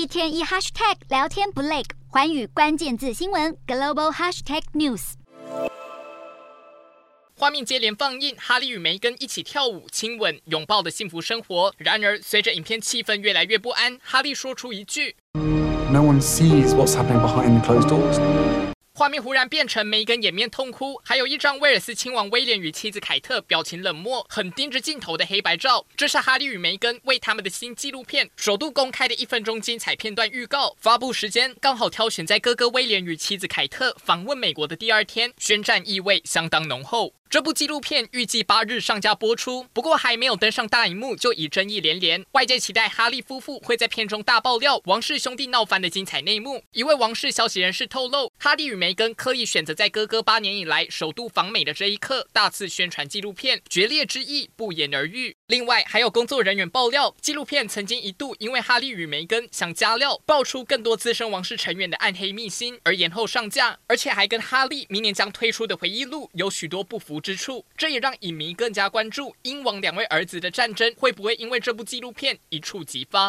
一天一 hashtag 聊天不累，环宇关键字新闻 global hashtag news。画面接连放映哈利与梅根一起跳舞、亲吻、拥抱的幸福生活。然而，随着影片气氛越来越不安，哈利说出一句：“No one sees what's happening behind the closed doors.” 画面忽然变成梅根掩面痛哭，还有一张威尔斯亲王威廉与妻子凯特表情冷漠、很盯着镜头的黑白照。这是哈利与梅根为他们的新纪录片首度公开的一分钟精彩片段预告。发布时间刚好挑选在哥哥威廉与妻子凯特访问美国的第二天，宣战意味相当浓厚。这部纪录片预计八日上架播出，不过还没有登上大荧幕就已争议连连。外界期待哈利夫妇会在片中大爆料王室兄弟闹翻的精彩内幕。一位王室消息人士透露，哈利与梅根刻意选择在哥哥八年以来首度访美的这一刻，大肆宣传纪录片，决裂之意不言而喻。另外，还有工作人员爆料，纪录片曾经一度因为哈利与梅根想加料，爆出更多资深王室成员的暗黑秘辛而延后上架，而且还跟哈利明年将推出的回忆录有许多不符之处，这也让影迷更加关注英王两位儿子的战争会不会因为这部纪录片一触即发。